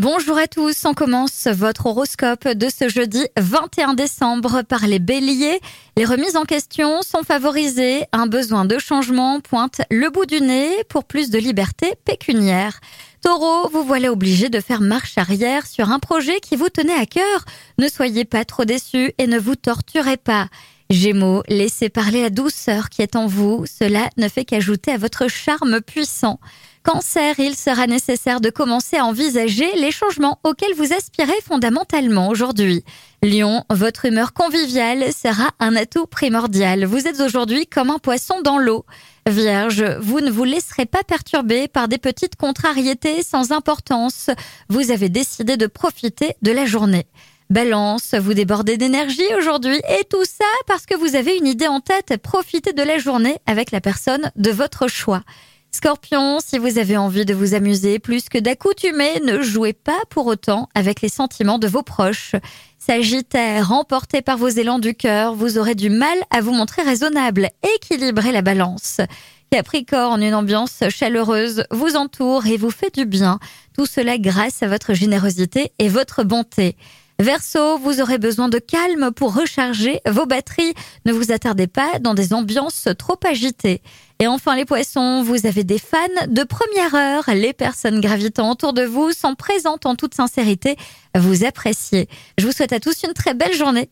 Bonjour à tous, on commence votre horoscope de ce jeudi 21 décembre par les béliers. Les remises en question sont favorisées, un besoin de changement pointe le bout du nez pour plus de liberté pécuniaire. Taureau, vous voilà obligé de faire marche arrière sur un projet qui vous tenait à cœur. Ne soyez pas trop déçus et ne vous torturez pas. Gémeaux, laissez parler la douceur qui est en vous, cela ne fait qu'ajouter à votre charme puissant. Cancer, il sera nécessaire de commencer à envisager les changements auxquels vous aspirez fondamentalement aujourd'hui. Lion, votre humeur conviviale sera un atout primordial. Vous êtes aujourd'hui comme un poisson dans l'eau. Vierge, vous ne vous laisserez pas perturber par des petites contrariétés sans importance. Vous avez décidé de profiter de la journée. Balance, vous débordez d'énergie aujourd'hui et tout ça parce que vous avez une idée en tête. Profitez de la journée avec la personne de votre choix. Scorpion, si vous avez envie de vous amuser plus que d'accoutumer, ne jouez pas pour autant avec les sentiments de vos proches. Sagittaire, emporté par vos élans du cœur, vous aurez du mal à vous montrer raisonnable. Équilibrez la balance. Capricorne, une ambiance chaleureuse vous entoure et vous fait du bien. Tout cela grâce à votre générosité et votre bonté. Verseau, vous aurez besoin de calme pour recharger vos batteries. Ne vous attardez pas dans des ambiances trop agitées. Et enfin les poissons, vous avez des fans de première heure. Les personnes gravitant autour de vous sont présentes en toute sincérité. Vous appréciez. Je vous souhaite à tous une très belle journée.